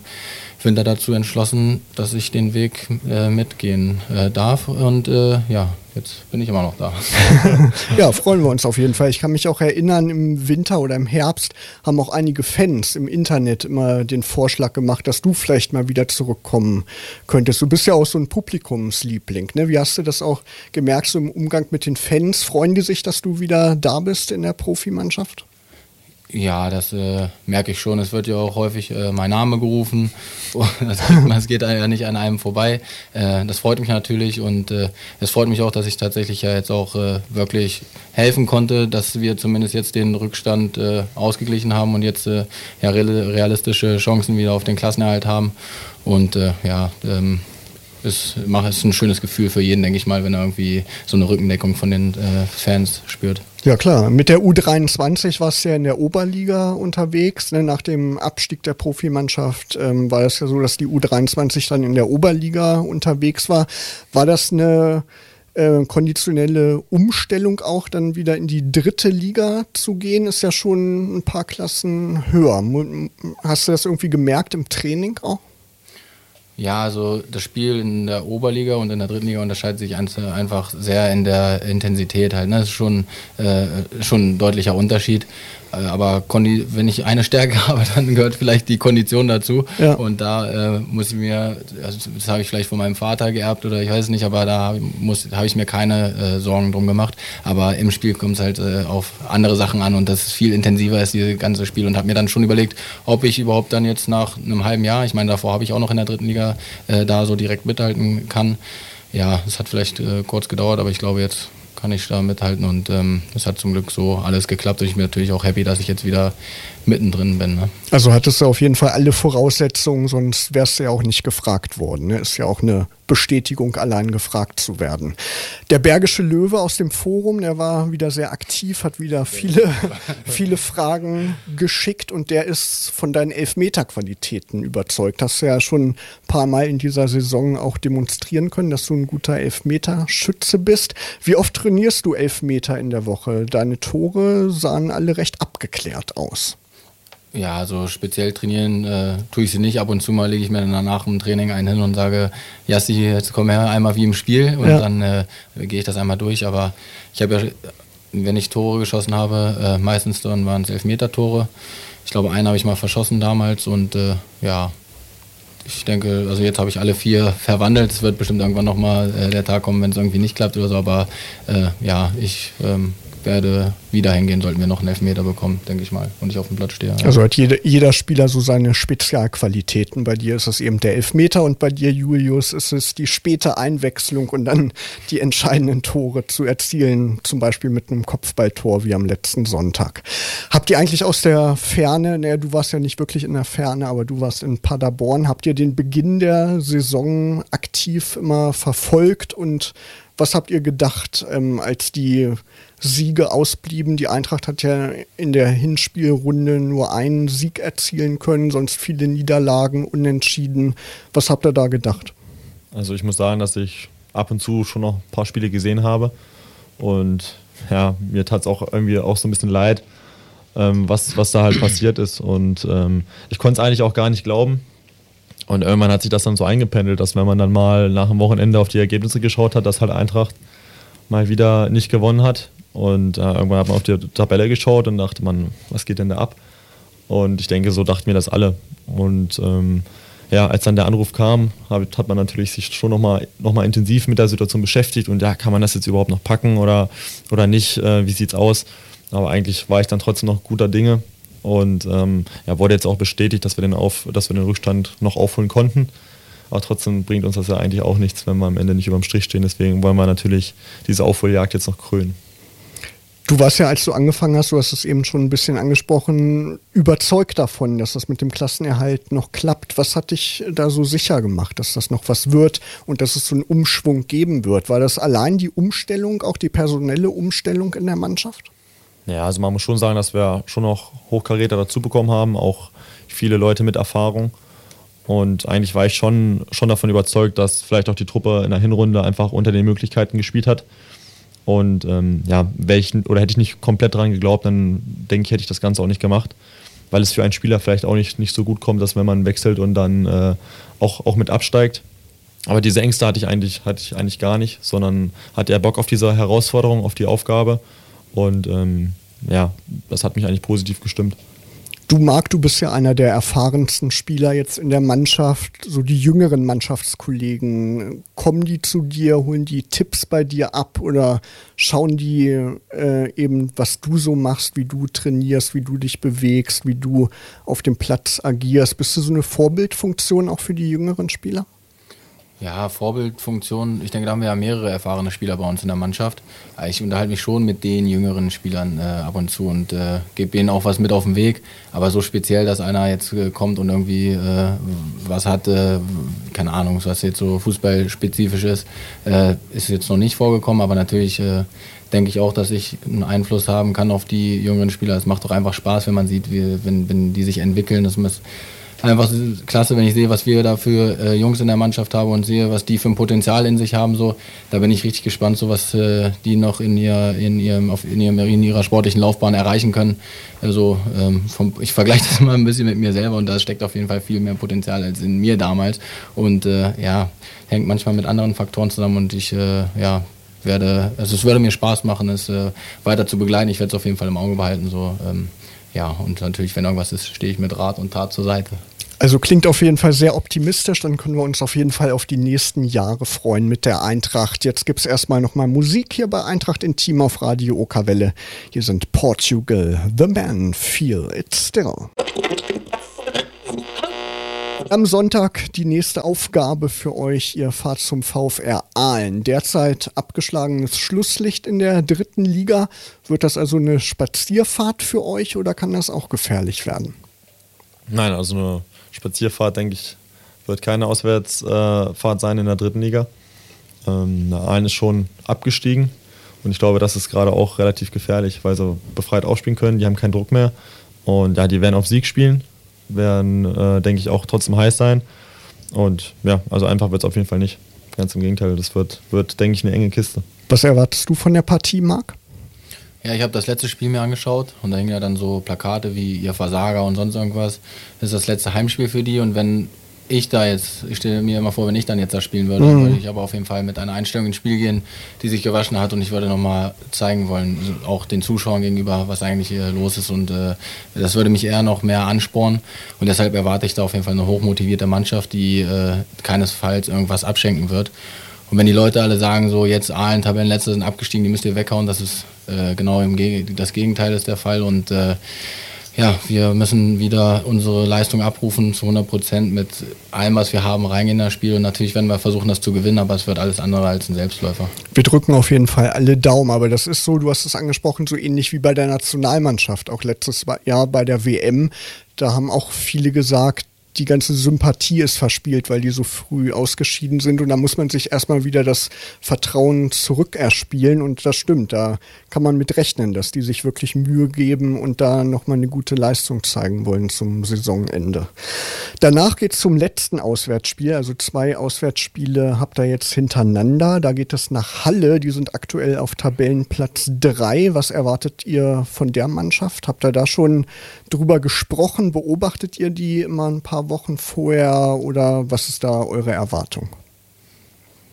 Winter dazu entschlossen, dass ich den Weg äh, mitgehen äh, darf. Und äh, ja, jetzt bin ich immer noch da. (laughs) ja, freuen wir uns auf jeden Fall. Ich kann mich auch erinnern, im Winter oder im Herbst haben auch einige Fans im Internet immer den Vorschlag gemacht, dass du vielleicht mal wieder zurückkommen könntest. Du bist ja auch so ein Publikumsliebling. Ne? Wie hast du das auch gemerkt, so im Umgang mit den Fans? Freuen die sich, dass du wieder da bist in der Profimannschaft? Ja, das äh, merke ich schon. Es wird ja auch häufig äh, mein Name gerufen. (laughs) Das geht, ja nicht an einem vorbei. Äh, das freut mich natürlich und äh, es freut mich auch, dass ich tatsächlich ja jetzt auch äh, wirklich helfen konnte, dass wir zumindest jetzt den Rückstand äh, ausgeglichen haben und jetzt ja realistische Chancen wieder auf den Klassenerhalt haben. Und ja, ähm, es ist ein schönes Gefühl für jeden, denke ich mal, wenn er irgendwie so eine Rückendeckung von den Fans spürt. Ja klar, mit der U23 warst du ja in der Oberliga unterwegs. Ne? Nach dem Abstieg der Profimannschaft ähm, war es ja so, dass die U23 dann in der Oberliga unterwegs war. War das eine äh, konditionelle Umstellung auch dann wieder in die dritte Liga zu gehen? Ist ja schon ein paar Klassen höher. Hast du das irgendwie gemerkt im Training auch? Ja, also das Spiel in der Oberliga und in der dritten Liga unterscheidet sich einfach sehr in der Intensität halt. Ne? Das ist schon, äh, schon ein deutlicher Unterschied. Äh, aber wenn ich eine Stärke (laughs) habe, dann gehört vielleicht die Kondition dazu. Ja. Und da äh, muss ich mir, also das habe ich vielleicht von meinem Vater geerbt oder ich weiß es nicht, aber da habe ich mir keine äh, Sorgen drum gemacht. Aber im Spiel kommt es halt äh, auf andere Sachen an und das ist viel intensiver ist dieses ganze Spiel und habe mir dann schon überlegt, ob ich überhaupt dann jetzt nach einem halben Jahr, ich meine, davor habe ich auch noch in der dritten Liga äh, da so direkt mithalten kann. Ja, es hat vielleicht äh, kurz gedauert, aber ich glaube jetzt kann ich da mithalten und ähm, es hat zum Glück so alles geklappt und ich bin natürlich auch happy, dass ich jetzt wieder mittendrin bin. Ne? Also hattest du auf jeden Fall alle Voraussetzungen, sonst wärst du ja auch nicht gefragt worden. Ne? Ist ja auch eine Bestätigung, allein gefragt zu werden. Der Bergische Löwe aus dem Forum, der war wieder sehr aktiv, hat wieder viele, (laughs) viele Fragen geschickt und der ist von deinen Elfmeter-Qualitäten überzeugt. Hast du ja schon ein paar Mal in dieser Saison auch demonstrieren können, dass du ein guter Elfmeterschütze bist. Wie oft trainierst du Elfmeter in der Woche? Deine Tore sahen alle recht abgeklärt aus. Ja, also speziell trainieren äh, tue ich sie nicht. Ab und zu mal lege ich mir dann nach dem Training einen hin und sage, Jassi, jetzt komm her, einmal wie im Spiel und ja. dann äh, gehe ich das einmal durch. Aber ich habe ja, wenn ich Tore geschossen habe, äh, meistens dann waren es Elfmeter-Tore. Ich glaube, einen habe ich mal verschossen damals und äh, ja, ich denke, also jetzt habe ich alle vier verwandelt. Es wird bestimmt irgendwann nochmal äh, der Tag kommen, wenn es irgendwie nicht klappt oder so. Aber äh, ja, ich ähm, werde wieder hingehen, sollten wir noch einen Elfmeter bekommen, denke ich mal, und ich auf dem Platz stehe. Also hat jede, jeder Spieler so seine Spezialqualitäten. Bei dir ist es eben der Elfmeter und bei dir, Julius, ist es die späte Einwechslung und dann die entscheidenden Tore zu erzielen, zum Beispiel mit einem Kopfballtor wie am letzten Sonntag. Habt ihr eigentlich aus der Ferne, naja, du warst ja nicht wirklich in der Ferne, aber du warst in Paderborn, habt ihr den Beginn der Saison aktiv immer verfolgt und was habt ihr gedacht, ähm, als die Siege ausblieben? Die Eintracht hat ja in der Hinspielrunde nur einen Sieg erzielen können, sonst viele Niederlagen, unentschieden. Was habt ihr da gedacht? Also ich muss sagen, dass ich ab und zu schon noch ein paar Spiele gesehen habe. Und ja, mir tat es auch irgendwie auch so ein bisschen leid, ähm, was, was da halt passiert ist. Und ähm, ich konnte es eigentlich auch gar nicht glauben, und irgendwann hat sich das dann so eingependelt, dass wenn man dann mal nach dem Wochenende auf die Ergebnisse geschaut hat, dass halt Eintracht mal wieder nicht gewonnen hat. Und äh, irgendwann hat man auf die Tabelle geschaut und dachte man, was geht denn da ab? Und ich denke, so dachten wir das alle. Und ähm, ja, als dann der Anruf kam, hat, hat man natürlich sich schon nochmal noch mal intensiv mit der Situation beschäftigt und ja, kann man das jetzt überhaupt noch packen oder, oder nicht? Äh, wie sieht's aus? Aber eigentlich war ich dann trotzdem noch guter Dinge und ähm, ja, wurde jetzt auch bestätigt, dass wir, den auf, dass wir den Rückstand noch aufholen konnten. Aber trotzdem bringt uns das ja eigentlich auch nichts, wenn wir am Ende nicht über dem Strich stehen. Deswegen wollen wir natürlich diese Aufholjagd jetzt noch krönen. Du warst ja, als du angefangen hast, du hast es eben schon ein bisschen angesprochen, überzeugt davon, dass das mit dem Klassenerhalt noch klappt. Was hat dich da so sicher gemacht, dass das noch was wird und dass es so einen Umschwung geben wird? War das allein die Umstellung, auch die personelle Umstellung in der Mannschaft? Ja, also man muss schon sagen, dass wir schon noch Hochkaräter dazu bekommen haben, auch viele Leute mit Erfahrung. Und eigentlich war ich schon, schon davon überzeugt, dass vielleicht auch die Truppe in der Hinrunde einfach unter den Möglichkeiten gespielt hat. Und ähm, ja, welchen, oder hätte ich nicht komplett dran geglaubt, dann denke ich, hätte ich das Ganze auch nicht gemacht. Weil es für einen Spieler vielleicht auch nicht, nicht so gut kommt, dass wenn man wechselt und dann äh, auch, auch mit absteigt. Aber diese Ängste hatte ich eigentlich, hatte ich eigentlich gar nicht, sondern hatte er Bock auf diese Herausforderung, auf die Aufgabe. Und ähm, ja, das hat mich eigentlich positiv gestimmt. Du, Marc, du bist ja einer der erfahrensten Spieler jetzt in der Mannschaft. So die jüngeren Mannschaftskollegen, kommen die zu dir, holen die Tipps bei dir ab oder schauen die äh, eben, was du so machst, wie du trainierst, wie du dich bewegst, wie du auf dem Platz agierst? Bist du so eine Vorbildfunktion auch für die jüngeren Spieler? Ja, Vorbildfunktion. Ich denke, da haben wir ja mehrere erfahrene Spieler bei uns in der Mannschaft. Ich unterhalte mich schon mit den jüngeren Spielern äh, ab und zu und äh, gebe ihnen auch was mit auf den Weg. Aber so speziell, dass einer jetzt äh, kommt und irgendwie äh, was hat, äh, keine Ahnung, was jetzt so fußballspezifisch ist, äh, ist jetzt noch nicht vorgekommen. Aber natürlich denke ich auch, dass ich einen Einfluss haben kann auf die jüngeren Spieler. Es macht doch einfach Spaß, wenn man sieht, wie, wenn, wenn die sich entwickeln. Das muss, einfach klasse, wenn ich sehe, was wir da für äh, Jungs in der Mannschaft haben und sehe, was die für ein Potenzial in sich haben. So, da bin ich richtig gespannt, so was äh, die noch in, ihr, in, ihrem, auf, in, ihrem, in ihrer sportlichen Laufbahn erreichen können. Also ähm, vom, ich vergleiche das (laughs) immer ein bisschen mit mir selber und da steckt auf jeden Fall viel mehr Potenzial als in mir damals. Und äh, ja, hängt manchmal mit anderen Faktoren zusammen und ich äh, ja, werde, also es würde mir Spaß machen, es äh, weiter zu begleiten. Ich werde es auf jeden Fall im Auge behalten. So, ähm, ja, und natürlich, wenn irgendwas ist, stehe ich mit Rat und Tat zur Seite. Also klingt auf jeden Fall sehr optimistisch. Dann können wir uns auf jeden Fall auf die nächsten Jahre freuen mit der Eintracht. Jetzt gibt es erstmal nochmal Musik hier bei Eintracht Intim auf Radio Okawelle. Hier sind Portugal, The Man, Feel It Still. Am Sonntag die nächste Aufgabe für euch. Ihr fahrt zum VfR Aalen. Derzeit abgeschlagenes Schlusslicht in der dritten Liga. Wird das also eine Spazierfahrt für euch oder kann das auch gefährlich werden? Nein, also eine Spazierfahrt, denke ich, wird keine Auswärtsfahrt sein in der dritten Liga. Ähm, Aalen ist schon abgestiegen und ich glaube, das ist gerade auch relativ gefährlich, weil sie befreit aufspielen können. Die haben keinen Druck mehr und ja, die werden auf Sieg spielen werden, äh, denke ich, auch trotzdem heiß sein. Und ja, also einfach wird es auf jeden Fall nicht. Ganz im Gegenteil, das wird, wird, denke ich, eine enge Kiste. Was erwartest du von der Partie, Marc? Ja, ich habe das letzte Spiel mir angeschaut und da hingen ja dann so Plakate wie ihr Versager und sonst irgendwas. Das ist das letzte Heimspiel für die und wenn ich da jetzt, ich stelle mir immer vor, wenn ich dann jetzt da spielen würde, mhm. würde ich aber auf jeden Fall mit einer Einstellung ins Spiel gehen, die sich gewaschen hat und ich würde nochmal zeigen wollen, auch den Zuschauern gegenüber, was eigentlich hier los ist und äh, das würde mich eher noch mehr anspornen und deshalb erwarte ich da auf jeden Fall eine hochmotivierte Mannschaft, die äh, keinesfalls irgendwas abschenken wird. Und wenn die Leute alle sagen, so jetzt Aalen, Tabellenletzte sind abgestiegen, die müsst ihr weghauen, das ist äh, genau im Geg das Gegenteil ist der Fall und äh, ja, wir müssen wieder unsere Leistung abrufen zu 100 Prozent mit allem, was wir haben, reingehen in das Spiel. Und natürlich werden wir versuchen, das zu gewinnen, aber es wird alles andere als ein Selbstläufer. Wir drücken auf jeden Fall alle Daumen, aber das ist so, du hast es angesprochen, so ähnlich wie bei der Nationalmannschaft, auch letztes Jahr bei der WM. Da haben auch viele gesagt, die ganze Sympathie ist verspielt, weil die so früh ausgeschieden sind. Und da muss man sich erstmal wieder das Vertrauen zurückerspielen. Und das stimmt, da kann man mit rechnen, dass die sich wirklich Mühe geben und da nochmal eine gute Leistung zeigen wollen zum Saisonende. Danach geht es zum letzten Auswärtsspiel. Also zwei Auswärtsspiele habt ihr jetzt hintereinander. Da geht es nach Halle. Die sind aktuell auf Tabellenplatz 3. Was erwartet ihr von der Mannschaft? Habt ihr da schon drüber gesprochen? Beobachtet ihr die immer ein paar Wochen vorher oder was ist da eure Erwartung?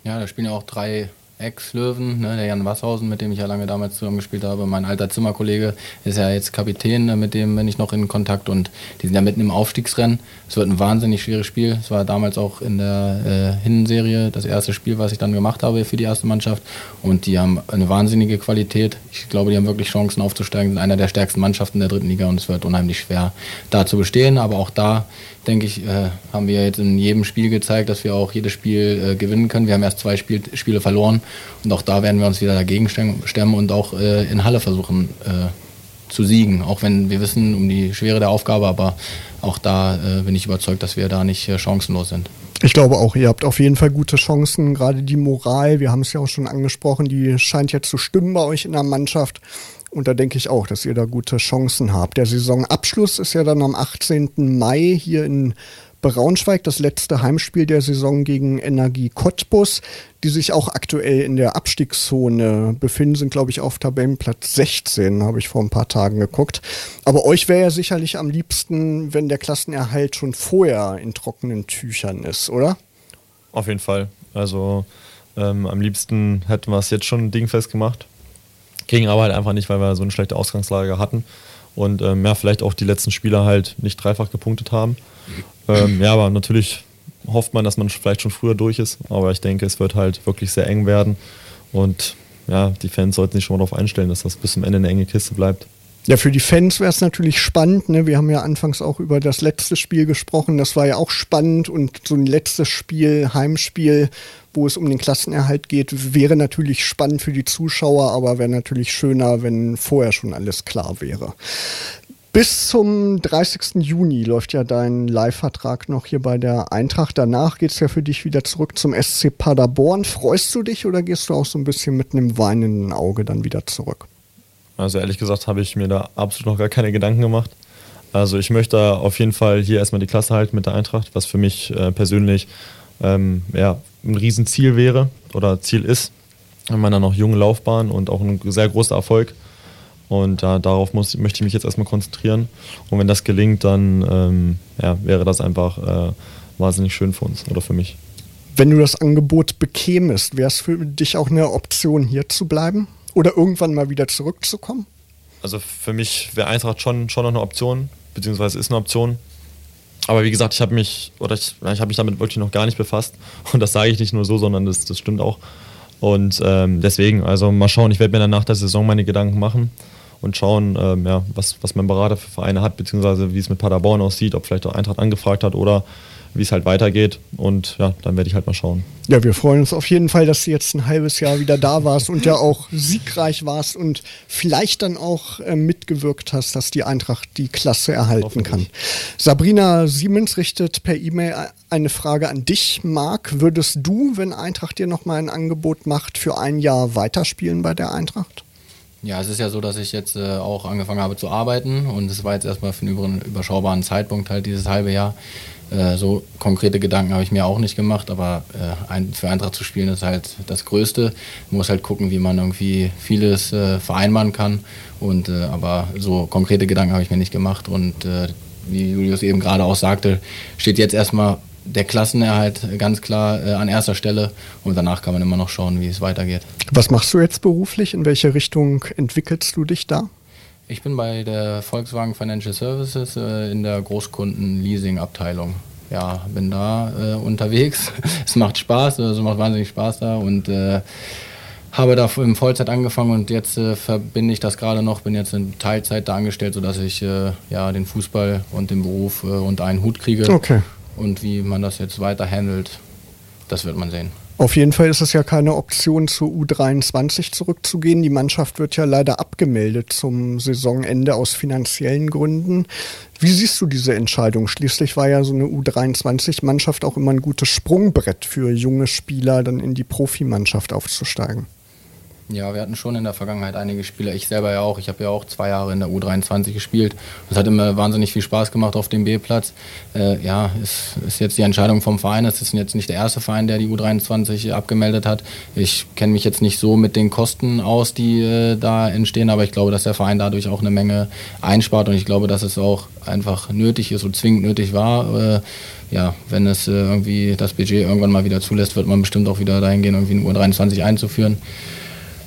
Ja, da spielen ja auch drei Ex-Löwen, ne, der Jan Wasshausen, mit dem ich ja lange damals zusammengespielt habe. Mein alter Zimmerkollege ist ja jetzt Kapitän, ne, mit dem bin ich noch in Kontakt und die sind ja mitten im Aufstiegsrennen. Es wird ein wahnsinnig schweres Spiel. Es war damals auch in der äh, Hinserie das erste Spiel, was ich dann gemacht habe für die erste Mannschaft und die haben eine wahnsinnige Qualität. Ich glaube, die haben wirklich Chancen aufzusteigen, sind einer der stärksten Mannschaften der dritten Liga und es wird unheimlich schwer da zu bestehen, aber auch da denke ich, äh, haben wir jetzt in jedem Spiel gezeigt, dass wir auch jedes Spiel äh, gewinnen können. Wir haben erst zwei Spiel Spiele verloren und auch da werden wir uns wieder dagegen stemmen und auch äh, in Halle versuchen äh, zu siegen. Auch wenn wir wissen um die Schwere der Aufgabe, aber auch da äh, bin ich überzeugt, dass wir da nicht äh, chancenlos sind. Ich glaube auch, ihr habt auf jeden Fall gute Chancen. Gerade die Moral, wir haben es ja auch schon angesprochen, die scheint jetzt zu stimmen bei euch in der Mannschaft. Und da denke ich auch, dass ihr da gute Chancen habt. Der Saisonabschluss ist ja dann am 18. Mai hier in Braunschweig, das letzte Heimspiel der Saison gegen Energie Cottbus, die sich auch aktuell in der Abstiegszone befinden, sind, glaube ich, auf Tabellenplatz 16, habe ich vor ein paar Tagen geguckt. Aber euch wäre ja sicherlich am liebsten, wenn der Klassenerhalt schon vorher in trockenen Tüchern ist, oder? Auf jeden Fall. Also ähm, am liebsten hätten wir es jetzt schon dingfest gemacht. Ging aber halt einfach nicht, weil wir so eine schlechte Ausgangslage hatten. Und ähm, ja, vielleicht auch die letzten Spieler halt nicht dreifach gepunktet haben. Ähm, ja, aber natürlich hofft man, dass man vielleicht schon früher durch ist. Aber ich denke, es wird halt wirklich sehr eng werden. Und ja, die Fans sollten sich schon mal darauf einstellen, dass das bis zum Ende eine enge Kiste bleibt. Ja, für die Fans wäre es natürlich spannend. Ne? Wir haben ja anfangs auch über das letzte Spiel gesprochen. Das war ja auch spannend und so ein letztes Spiel, Heimspiel, wo es um den Klassenerhalt geht, wäre natürlich spannend für die Zuschauer, aber wäre natürlich schöner, wenn vorher schon alles klar wäre. Bis zum 30. Juni läuft ja dein Live-Vertrag noch hier bei der Eintracht. Danach geht es ja für dich wieder zurück zum SC Paderborn. Freust du dich oder gehst du auch so ein bisschen mit einem weinenden Auge dann wieder zurück? Also ehrlich gesagt habe ich mir da absolut noch gar keine Gedanken gemacht. Also ich möchte auf jeden Fall hier erstmal die Klasse halten mit der Eintracht, was für mich äh, persönlich ähm, ja, ein Riesenziel wäre oder Ziel ist in meiner noch jungen Laufbahn und auch ein sehr großer Erfolg. Und äh, darauf muss, möchte ich mich jetzt erstmal konzentrieren. Und wenn das gelingt, dann ähm, ja, wäre das einfach äh, wahnsinnig schön für uns oder für mich. Wenn du das Angebot bekämest, wäre es für dich auch eine Option, hier zu bleiben? Oder irgendwann mal wieder zurückzukommen? Also für mich wäre Eintracht schon, schon noch eine Option, beziehungsweise ist eine Option. Aber wie gesagt, ich habe mich, oder ich, ich habe mich damit wirklich noch gar nicht befasst. (laughs) Und das sage ich nicht nur so, sondern das, das stimmt auch. Und ähm, deswegen, also mal schauen, ich werde mir dann nach der Saison meine Gedanken machen und schauen, ähm, ja, was, was mein Berater für Vereine hat, beziehungsweise wie es mit Paderborn aussieht, ob vielleicht auch Eintracht angefragt hat oder wie es halt weitergeht. Und ja, dann werde ich halt mal schauen. Ja, wir freuen uns auf jeden Fall, dass du jetzt ein halbes Jahr wieder da warst und ja auch siegreich warst und vielleicht dann auch äh, mitgewirkt hast, dass die Eintracht die Klasse erhalten kann. Sabrina Siemens richtet per E-Mail eine Frage an dich, Marc. Würdest du, wenn Eintracht dir nochmal ein Angebot macht, für ein Jahr weiterspielen bei der Eintracht? Ja, es ist ja so, dass ich jetzt äh, auch angefangen habe zu arbeiten und es war jetzt erstmal für einen überschaubaren Zeitpunkt halt dieses halbe Jahr. Äh, so konkrete Gedanken habe ich mir auch nicht gemacht, aber äh, ein, für Eintracht zu spielen ist halt das Größte. Man muss halt gucken, wie man irgendwie vieles äh, vereinbaren kann. Und, äh, aber so konkrete Gedanken habe ich mir nicht gemacht. Und äh, wie Julius eben gerade auch sagte, steht jetzt erstmal der Klassenerhalt ganz klar äh, an erster Stelle und danach kann man immer noch schauen, wie es weitergeht. Was machst du jetzt beruflich? In welche Richtung entwickelst du dich da? Ich bin bei der Volkswagen Financial Services äh, in der Großkunden-Leasing-Abteilung. Ja, bin da äh, unterwegs. (laughs) es macht Spaß, also macht wahnsinnig Spaß da und äh, habe da im Vollzeit angefangen und jetzt äh, verbinde ich das gerade noch, bin jetzt in Teilzeit da angestellt, sodass ich äh, ja, den Fußball und den Beruf unter einen Hut kriege. Okay. Und wie man das jetzt weiter handelt, das wird man sehen. Auf jeden Fall ist es ja keine Option, zur U23 zurückzugehen. Die Mannschaft wird ja leider abgemeldet zum Saisonende aus finanziellen Gründen. Wie siehst du diese Entscheidung? Schließlich war ja so eine U23-Mannschaft auch immer ein gutes Sprungbrett für junge Spieler, dann in die Profimannschaft aufzusteigen. Ja, wir hatten schon in der Vergangenheit einige Spieler. Ich selber ja auch. Ich habe ja auch zwei Jahre in der U23 gespielt. Es hat immer wahnsinnig viel Spaß gemacht auf dem B-Platz. Äh, ja, ist, ist jetzt die Entscheidung vom Verein. Es ist jetzt nicht der erste Verein, der die U23 abgemeldet hat. Ich kenne mich jetzt nicht so mit den Kosten aus, die äh, da entstehen, aber ich glaube, dass der Verein dadurch auch eine Menge einspart und ich glaube, dass es auch einfach nötig ist und zwingend nötig war. Äh, ja, wenn es äh, irgendwie das Budget irgendwann mal wieder zulässt, wird man bestimmt auch wieder dahin gehen, irgendwie eine U23 einzuführen.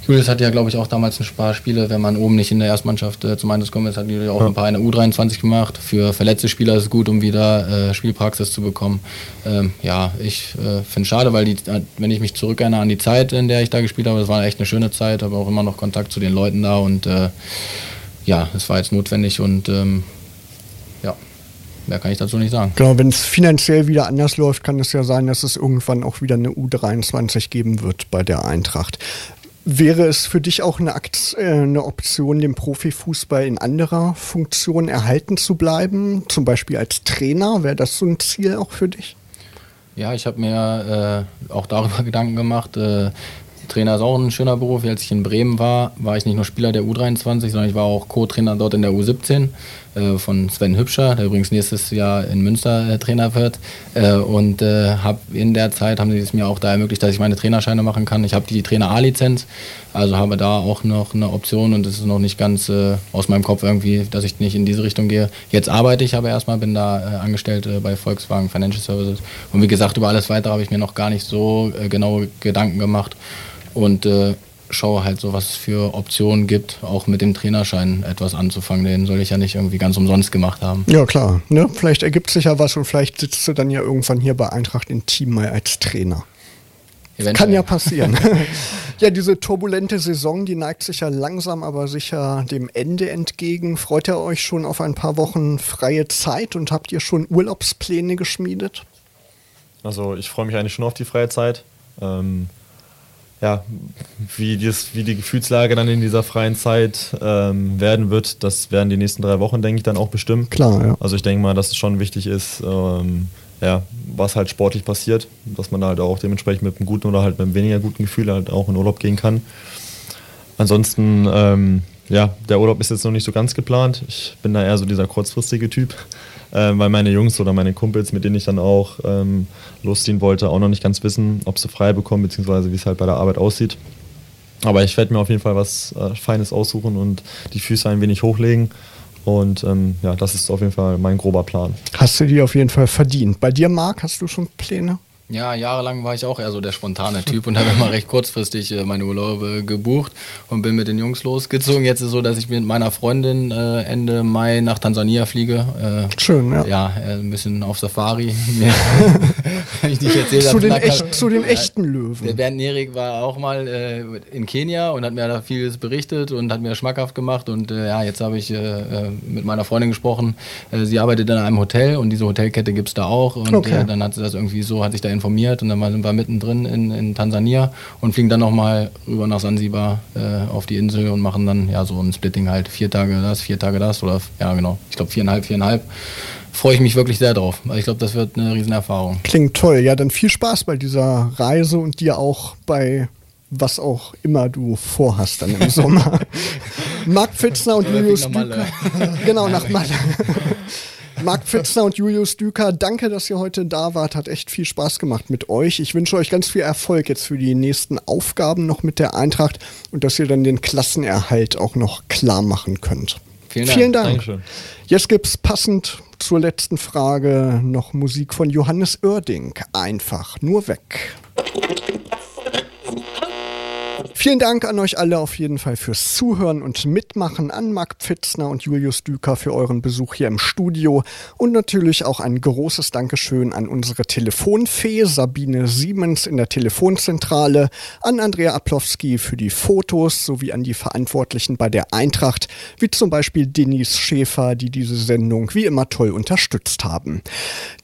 Julius hat ja, glaube ich, auch damals ein paar Spiele, wenn man oben nicht in der Erstmannschaft äh, zum Einsatz kommt, hat Julius auch ja. ein paar in der U23 gemacht. Für verletzte Spieler ist es gut, um wieder äh, Spielpraxis zu bekommen. Ähm, ja, ich äh, finde es schade, weil die, wenn ich mich zurückerinnere an die Zeit, in der ich da gespielt habe, das war echt eine schöne Zeit, habe auch immer noch Kontakt zu den Leuten da und äh, ja, es war jetzt notwendig und ähm, ja, mehr kann ich dazu nicht sagen. Genau, wenn es finanziell wieder anders läuft, kann es ja sein, dass es irgendwann auch wieder eine U23 geben wird bei der Eintracht. Wäre es für dich auch eine, Akt, äh, eine, Option, dem Profifußball in anderer Funktion erhalten zu bleiben? Zum Beispiel als Trainer? Wäre das so ein Ziel auch für dich? Ja, ich habe mir äh, auch darüber (laughs) Gedanken gemacht. Äh, Trainer ist auch ein schöner Beruf. Als ich in Bremen war, war ich nicht nur Spieler der U23, sondern ich war auch Co-Trainer dort in der U17. Äh, von Sven Hübscher, der übrigens nächstes Jahr in Münster äh, Trainer wird. Äh, und hab in der Zeit haben sie es mir auch da ermöglicht, dass ich meine Trainerscheine machen kann. Ich habe die Trainer A-Lizenz, also habe da auch noch eine Option und es ist noch nicht ganz aus meinem Kopf irgendwie, dass ich nicht in diese Richtung gehe. Jetzt arbeite ich aber erstmal, bin da angestellt bei Volkswagen Financial Services. Und wie gesagt, über alles weitere habe ich mir noch gar nicht so genaue Gedanken gemacht. Und schaue halt so, was es für Optionen gibt, auch mit dem Trainerschein etwas anzufangen. Den soll ich ja nicht irgendwie ganz umsonst gemacht haben. Ja, klar. Ne? Vielleicht ergibt sich ja was und vielleicht sitzt du dann ja irgendwann hier bei Eintracht im Team mal als Trainer. Eventuell. Kann ja passieren. (laughs) ja, diese turbulente Saison, die neigt sich ja langsam, aber sicher dem Ende entgegen. Freut ihr euch schon auf ein paar Wochen freie Zeit und habt ihr schon Urlaubspläne geschmiedet? Also ich freue mich eigentlich schon auf die freie Zeit. Ähm, ja, wie, das, wie die Gefühlslage dann in dieser freien Zeit ähm, werden wird, das werden die nächsten drei Wochen, denke ich, dann auch bestimmen. Klar, ja. Also ich denke mal, dass es schon wichtig ist, ähm, ja, was halt sportlich passiert, dass man da halt auch dementsprechend mit einem guten oder halt mit einem weniger guten Gefühl halt auch in Urlaub gehen kann. Ansonsten, ähm, ja, der Urlaub ist jetzt noch nicht so ganz geplant. Ich bin da eher so dieser kurzfristige Typ, äh, weil meine Jungs oder meine Kumpels, mit denen ich dann auch ähm, losziehen wollte, auch noch nicht ganz wissen, ob sie frei bekommen, beziehungsweise wie es halt bei der Arbeit aussieht. Aber ich werde mir auf jeden Fall was äh, Feines aussuchen und die Füße ein wenig hochlegen. Und ähm, ja, das ist auf jeden Fall mein grober Plan. Hast du die auf jeden Fall verdient. Bei dir, Marc, hast du schon Pläne? Ja, jahrelang war ich auch eher so der spontane Typ und habe immer recht kurzfristig äh, meine Urlaube gebucht und bin mit den Jungs losgezogen. Jetzt ist es so, dass ich mit meiner Freundin äh, Ende Mai nach Tansania fliege. Äh, Schön, ja. Ja, ein bisschen auf Safari. (laughs) ich nicht erzählt zu, den echt, zu den echten Löwen. Der Bernd Nierig war auch mal in Kenia und hat mir da vieles berichtet und hat mir schmackhaft gemacht. Und ja, jetzt habe ich mit meiner Freundin gesprochen. sie arbeitet in einem Hotel und diese Hotelkette gibt es da auch. Und okay. dann hat sie das irgendwie so, hat sich da informiert und dann sind wir mittendrin in, in Tansania und fliegen dann nochmal rüber nach Sansibar äh, auf die Insel und machen dann ja so ein Splitting halt. Vier Tage das, vier Tage das oder ja genau, ich glaube viereinhalb, viereinhalb. Freue ich mich wirklich sehr drauf. Also ich glaube, das wird eine Riesenerfahrung. Klingt toll. Ja, dann viel Spaß bei dieser Reise und dir auch bei was auch immer du vorhast dann im (laughs) Sommer. Marc Pfitzner und Julius Düker. Genau, (laughs) nach Malle. Marc Pfitzner und Julius Düker, danke, dass ihr heute da wart. Hat echt viel Spaß gemacht mit euch. Ich wünsche euch ganz viel Erfolg jetzt für die nächsten Aufgaben noch mit der Eintracht und dass ihr dann den Klassenerhalt auch noch klar machen könnt. Vielen Dank. Vielen Dank. Dankeschön. Jetzt gibt es passend zur letzten Frage noch Musik von Johannes Oerding. Einfach nur weg. Vielen Dank an euch alle auf jeden Fall fürs Zuhören und Mitmachen, an Marc Pfitzner und Julius Düker für euren Besuch hier im Studio und natürlich auch ein großes Dankeschön an unsere Telefonfee Sabine Siemens in der Telefonzentrale, an Andrea Aplowski für die Fotos sowie an die Verantwortlichen bei der Eintracht, wie zum Beispiel Denise Schäfer, die diese Sendung wie immer toll unterstützt haben.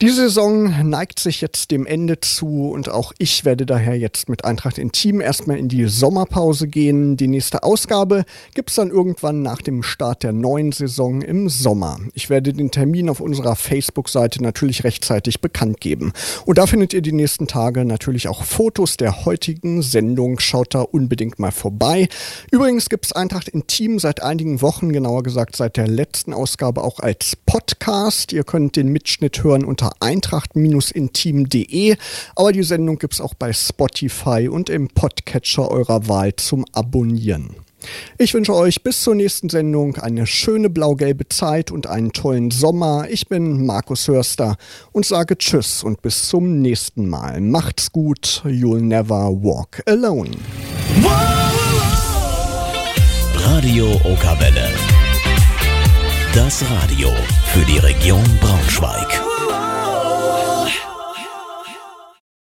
Die Saison neigt sich jetzt dem Ende zu und auch ich werde daher jetzt mit Eintracht Intim erstmal in die Sommer Sommerpause gehen. Die nächste Ausgabe gibt es dann irgendwann nach dem Start der neuen Saison im Sommer. Ich werde den Termin auf unserer Facebook-Seite natürlich rechtzeitig bekannt geben. Und da findet ihr die nächsten Tage natürlich auch Fotos der heutigen Sendung. Schaut da unbedingt mal vorbei. Übrigens gibt es Eintracht Intim seit einigen Wochen, genauer gesagt seit der letzten Ausgabe auch als Podcast. Ihr könnt den Mitschnitt hören unter eintracht-intim.de. Aber die Sendung gibt es auch bei Spotify und im Podcatcher eurer Wahl Wahl zum Abonnieren. Ich wünsche euch bis zur nächsten Sendung eine schöne blau-gelbe Zeit und einen tollen Sommer. Ich bin Markus Hörster und sage Tschüss und bis zum nächsten Mal. Macht's gut, you'll never walk alone. Radio Okawelle. Das Radio für die Region Braunschweig.